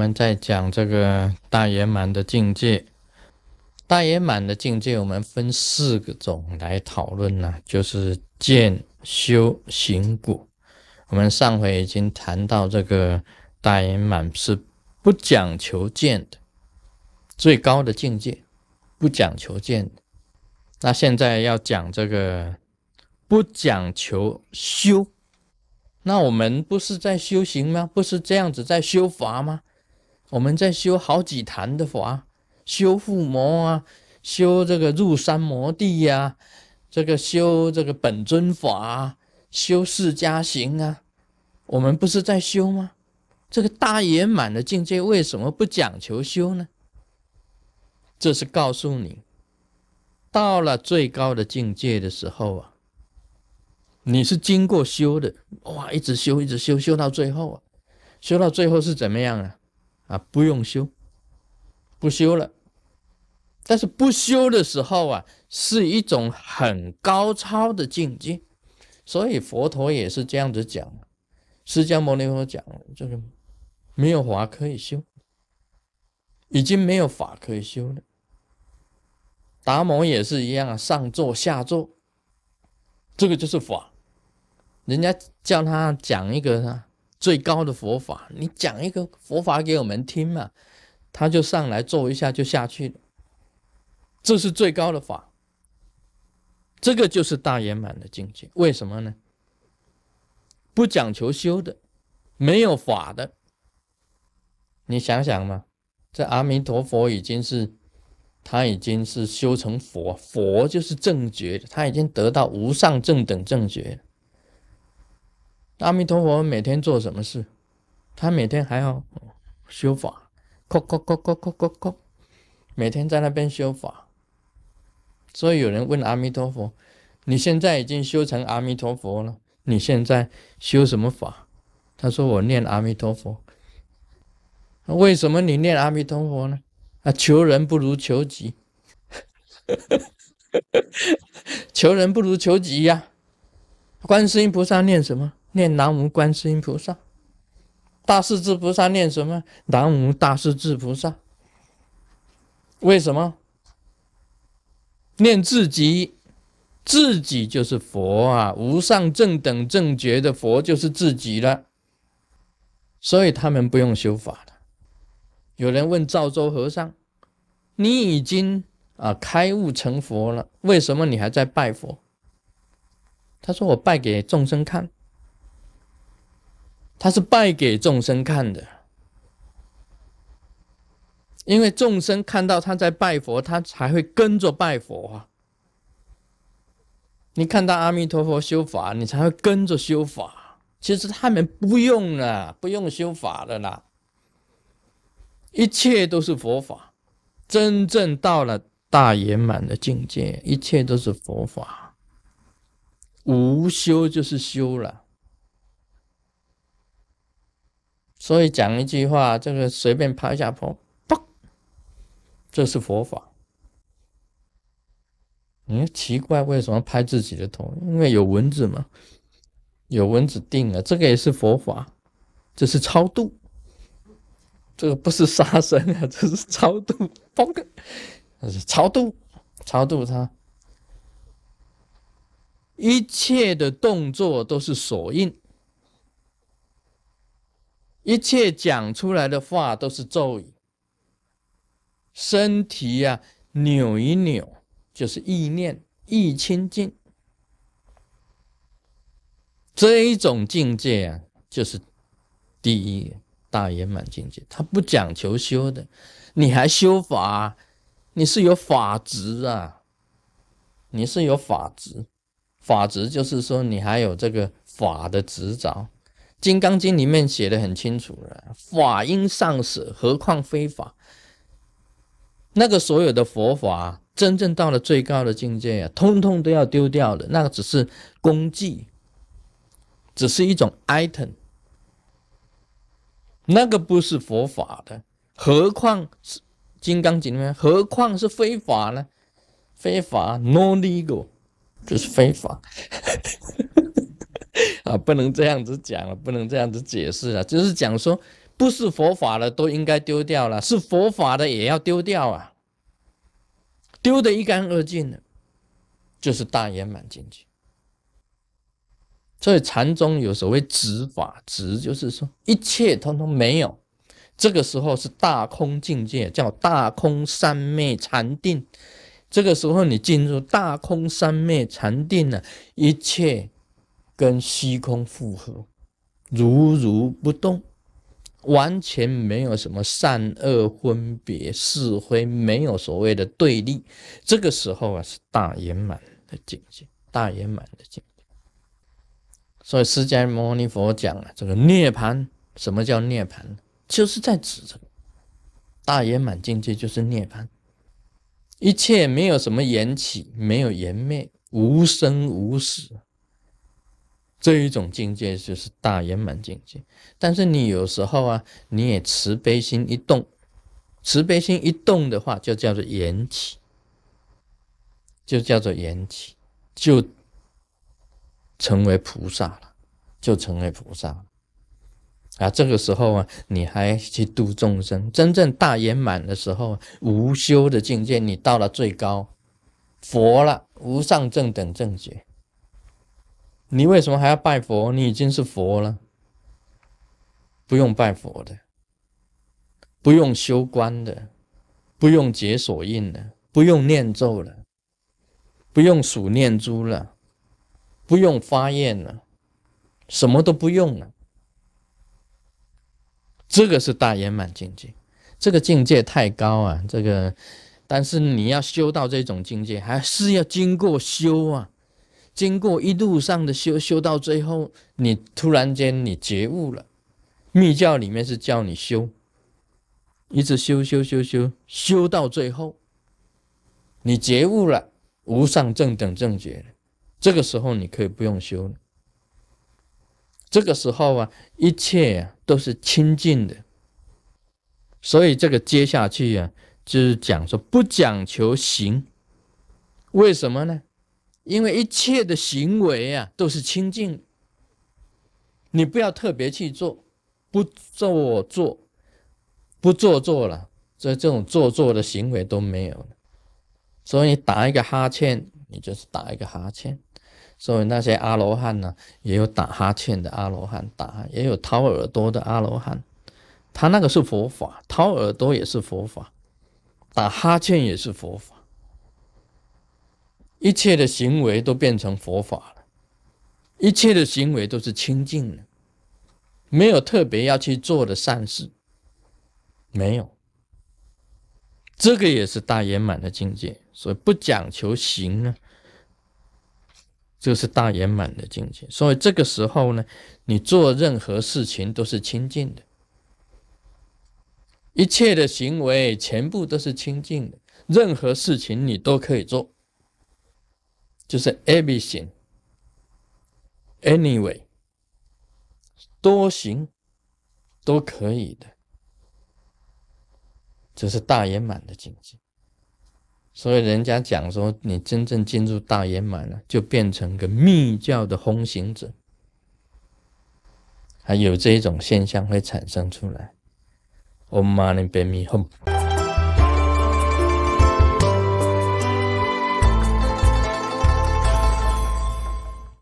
我们在讲这个大圆满的境界。大圆满的境界，我们分四个种来讨论呢，就是见、修、行、果。我们上回已经谈到，这个大圆满是不讲求见的最高的境界，不讲求见。那现在要讲这个不讲求修，那我们不是在修行吗？不是这样子在修法吗？我们在修好几坛的法。修附魔啊，修这个入山魔地呀，这个修这个本尊法，修释迦行啊，我们不是在修吗？这个大圆满的境界为什么不讲求修呢？这是告诉你，到了最高的境界的时候啊，你是经过修的，哇，一直修，一直修，修到最后啊，修到最后是怎么样啊？啊，不用修，不修了。但是不修的时候啊，是一种很高超的境界，所以佛陀也是这样子讲。释迦牟尼佛讲，这个没有法可以修，已经没有法可以修了。达摩也是一样啊，上座下座，这个就是法。人家叫他讲一个最高的佛法，你讲一个佛法给我们听嘛，他就上来坐一下就下去了。这是最高的法，这个就是大圆满的境界。为什么呢？不讲求修的，没有法的。你想想嘛，这阿弥陀佛已经是，他已经是修成佛，佛就是正觉，他已经得到无上正等正觉。阿弥陀佛每天做什么事？他每天还要修法，叩叩叩叩叩叩叩，每天在那边修法。所以有人问阿弥陀佛：“你现在已经修成阿弥陀佛了，你现在修什么法？”他说：“我念阿弥陀佛。”为什么你念阿弥陀佛呢？啊，求人不如求己，求人不如求己呀！观世音菩萨念什么？念南无观世音菩萨。大势至菩萨念什么？南无大势至菩萨。为什么？念自己，自己就是佛啊！无上正等正觉的佛就是自己了，所以他们不用修法的。有人问赵州和尚：“你已经啊开悟成佛了，为什么你还在拜佛？”他说：“我拜给众生看。”他是拜给众生看的。因为众生看到他在拜佛，他才会跟着拜佛啊。你看到阿弥陀佛修法，你才会跟着修法。其实他们不用了，不用修法了啦。一切都是佛法，真正到了大圆满的境界，一切都是佛法。无修就是修了。所以讲一句话，这个随便拍一下坡。这是佛法，你奇怪为什么拍自己的头？因为有蚊子嘛，有蚊子叮了。这个也是佛法，这是超度，这个不是杀生啊，这是超度，嘣，这是超度，超度他。一切的动作都是锁印，一切讲出来的话都是咒语。身体呀，扭一扭就是意念，意清净。这一种境界啊，就是第一大圆满境界。他不讲求修的，你还修法，你是有法执啊，你是有法执。法执就是说，你还有这个法的执着。《金刚经》里面写的很清楚了，法应上舍，何况非法。那个所有的佛法，真正到了最高的境界啊，通通都要丢掉的。那个只是功绩，只是一种 item，那个不是佛法的。何况是《金刚经》里面，何况是非法呢？非法 （non legal） 就是非法啊，不能这样子讲了，不能这样子解释了。就是讲说，不是佛法的都应该丢掉了，是佛法的也要丢掉啊，丢得一干二净了，就是大圆满境界。所以禅宗有所谓“执法”，执就是说一切通通没有，这个时候是大空境界，叫大空三昧禅定。这个时候你进入大空三昧禅定了，一切跟虚空复合，如如不动，完全没有什么善恶分别是非，没有所谓的对立。这个时候啊，是大圆满的境界，大圆满的境界。所以释迦牟尼佛讲了这个涅槃，什么叫涅槃？就是在指这个大圆满境界，就是涅槃。一切没有什么缘起，没有缘灭，无生无死，这一种境界就是大圆满境界。但是你有时候啊，你也慈悲心一动，慈悲心一动的话，就叫做缘起，就叫做缘起，就。成为菩萨了，就成为菩萨了啊！这个时候啊，你还去度众生，真正大圆满的时候，无修的境界，你到了最高佛了，无上正等正觉。你为什么还要拜佛？你已经是佛了，不用拜佛的，不用修观的，不用解锁印的，不用念咒了，不用数念珠了。不用发愿了，什么都不用了，这个是大圆满境界。这个境界太高啊，这个，但是你要修到这种境界，还是要经过修啊，经过一路上的修，修到最后，你突然间你觉悟了。密教里面是叫你修，一直修修修修，修到最后，你觉悟了，无上正等正觉。这个时候你可以不用修了。这个时候啊，一切啊都是清净的。所以这个接下去啊，就是讲说不讲求行，为什么呢？因为一切的行为啊都是清净，你不要特别去做，不做做，不做做了，这这种做作的行为都没有了。所以打一个哈欠，你就是打一个哈欠。所以那些阿罗汉呢，也有打哈欠的阿罗汉，打也有掏耳朵的阿罗汉，他那个是佛法，掏耳朵也是佛法，打哈欠也是佛法，一切的行为都变成佛法了，一切的行为都是清净的，没有特别要去做的善事，没有，这个也是大圆满的境界，所以不讲求行呢。这是大圆满的境界，所以这个时候呢，你做任何事情都是清净的，一切的行为全部都是清净的，任何事情你都可以做，就是 everything，anyway，多行都可以的，这是大圆满的境界。所以人家讲说，你真正进入大圆满了，就变成个密教的轰行者，还有这一种现象会产生出来。Om Mani Padme Hum。